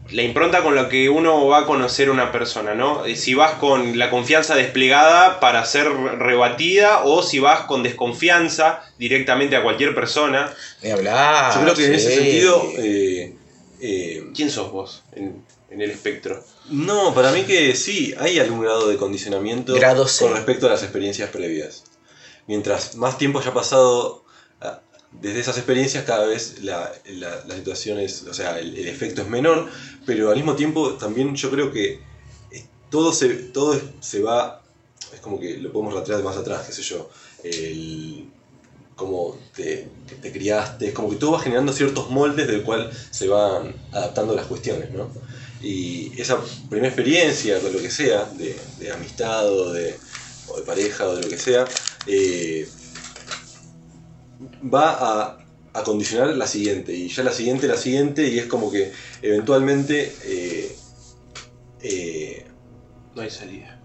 la impronta con la que uno va a conocer una persona, ¿no? Eh, Si vas con la confianza desplegada para ser rebatida o si vas con desconfianza directamente a cualquier persona. Ni hablar. Yo creo que en ese sentido. eh, eh, ¿Quién sos vos en, en el espectro? no, para mí que sí, hay algún grado de condicionamiento Grado con respecto a las experiencias previas. Mientras más tiempo haya pasado ah, desde esas experiencias, cada vez la, la- la situación es, o sea, el, el efecto es menor, pero al mismo tiempo también yo creo que eh, todo se, todo se va, es como que lo podemos rastrear de más atrás, qué sé yo, el, cómo te, te criaste, es como que todo va generando ciertos moldes del cual se van adaptando las cuestiones, ¿no? Y esa primera experiencia, con lo que sea, de, de amistad o de, o de pareja o de lo que sea, eh, va a, a condicionar la siguiente, y ya la siguiente, la siguiente, y es como que eventualmente... eh, eh, No hay salida.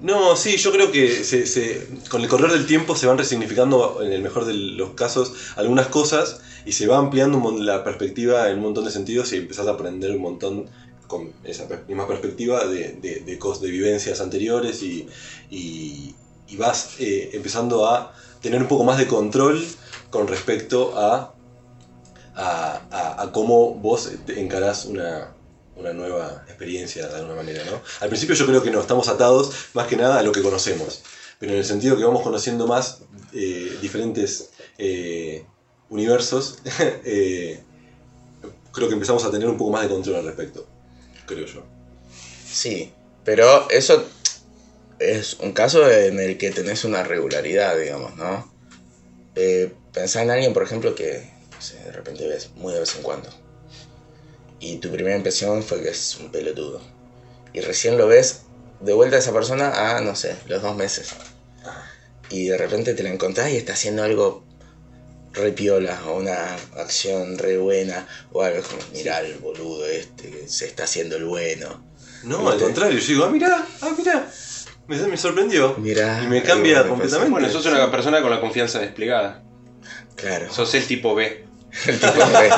no, sí, yo creo que se, se- con el correr del tiempo se van resignificando, en el mejor de los casos, algunas cosas y se va ampliando la perspectiva en un montón de sentidos y empezás a aprender un montón con esa misma perspectiva de, de, de cos- de vivencias anteriores y, y- vas eh, empezando a tener un poco más de control con respecto a, a, cómo vos encarás una, una nueva experiencia de alguna manera, ¿no? Al principio yo creo que no, estamos atados más que nada a lo que conocemos, pero en el sentido que vamos conociendo más eh, diferentes eh, universos, eh, creo que empezamos a tener un poco más de control al respecto, creo yo. Sí, pero eso es un caso en el que tenés una regularidad, digamos, ¿no? Eh, pensá en alguien, por ejemplo, que no sé, de repente ves muy de vez en cuando. Y tu primera impresión fue que es un pelotudo. Y recién lo ves de vuelta a esa persona a, no sé, los dos meses. Y de repente te la encontrás y está haciendo algo re piola, o una acción re buena, o algo como, mirá el boludo este que se está haciendo el bueno. No, al contrario, yo digo, ah, mirá, ah, mirá, me, me sorprendió. Mirá, y me cambia me completamente. Bueno, sos una persona con la confianza desplegada. Claro. Sos el tipo B. El tipo B.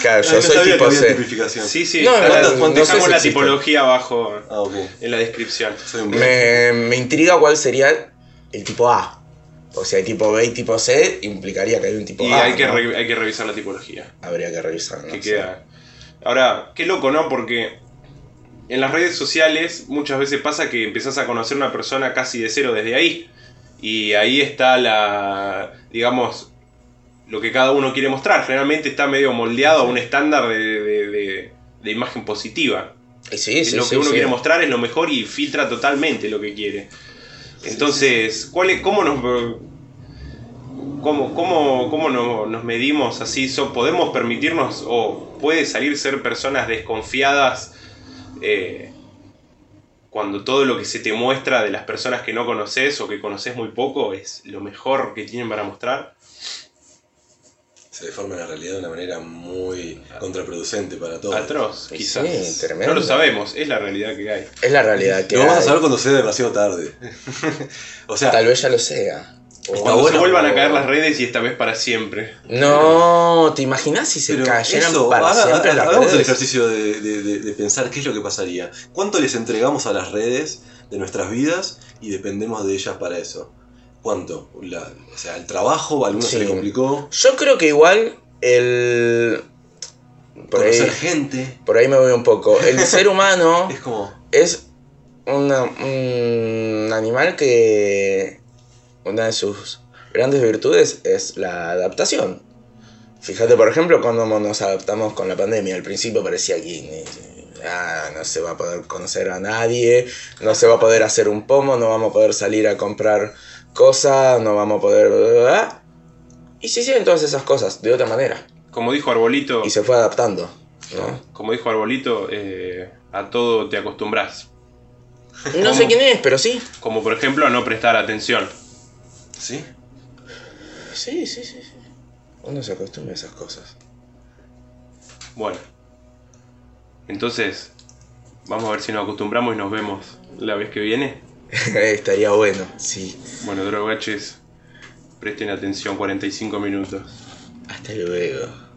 Claro, yo no soy sabía que tipo había C. Sí, sí. No, no, no sé dejamos si la existe. tipología abajo Ah, en la descripción. Soy un Me, me intriga cuál sería el tipo A. O si hay tipo B y tipo C, implicaría que hay un tipo Y A. hay que, ¿no? hay que revisar la tipología. Habría que revisar. ¿no? que queda. Ahora, qué loco, ¿no? Porque en las redes sociales muchas veces pasa que empezás a conocer una persona casi de cero desde ahí. Y ahí está la, digamos, lo que cada uno quiere mostrar. Generalmente está medio moldeado a un estándar de, de- de- de imagen positiva. Y sí, sí, lo sí, que uno quiere mostrar es lo mejor y filtra totalmente lo que quiere. Entonces, ¿cuál es, ¿cómo nos... ¿Cómo, cómo, cómo no- nos medimos así? So- ¿Podemos permitirnos o puede salir ser personas desconfiadas eh, cuando todo lo que se te muestra de las personas que no conoces o que conoces muy poco es lo mejor que tienen para mostrar? Se deforma la realidad de una manera muy contraproducente para todos. Atroz, quizás. sí, tremendo. no lo sabemos, es la realidad que hay. Es la realidad que Lo vamos a hay. saber cuando sea demasiado tarde. o sea, Tal vez ya lo sea. O- Cuando bueno, se vuelvan a caer las redes y esta vez para siempre. No, ¿te imaginas si se pero cayeran eso, para haga- siempre las hagamos el ejercicio de, de- de- de pensar qué es lo que pasaría. ¿Cuánto les entregamos a las redes de nuestras vidas y dependemos de ellas para eso? ¿Cuánto? La- o sea, el trabajo, algunos se Sí. le complicó. Yo creo que igual el... Por ahí, Conocer gente. por ahí me voy un poco. El ser humano Es como. es una- un animal que una de sus grandes virtudes es la adaptación. Fíjate, por ejemplo, cuando nos adaptamos con la pandemia. Al principio parecía que ah, no se va a poder conocer a nadie, no se va a poder hacer un pomo, no vamos a poder salir a comprar cosas, no vamos a poder... Y se hicieron todas esas cosas de otra manera. Como dijo Arbolito. Y se fue adaptando. ¿no? Como dijo Arbolito, eh, a todo te acostumbras. No sé quién es, pero sí. Como por ejemplo a no prestar atención. ¿Sí? Sí, sí, sí. Uno se acostumbra a esas cosas. Bueno. Entonces, vamos a ver si nos acostumbramos y nos vemos la vez que viene. Estaría bueno, sí. Bueno, drogaches, presten atención 45 minutos. Hasta luego.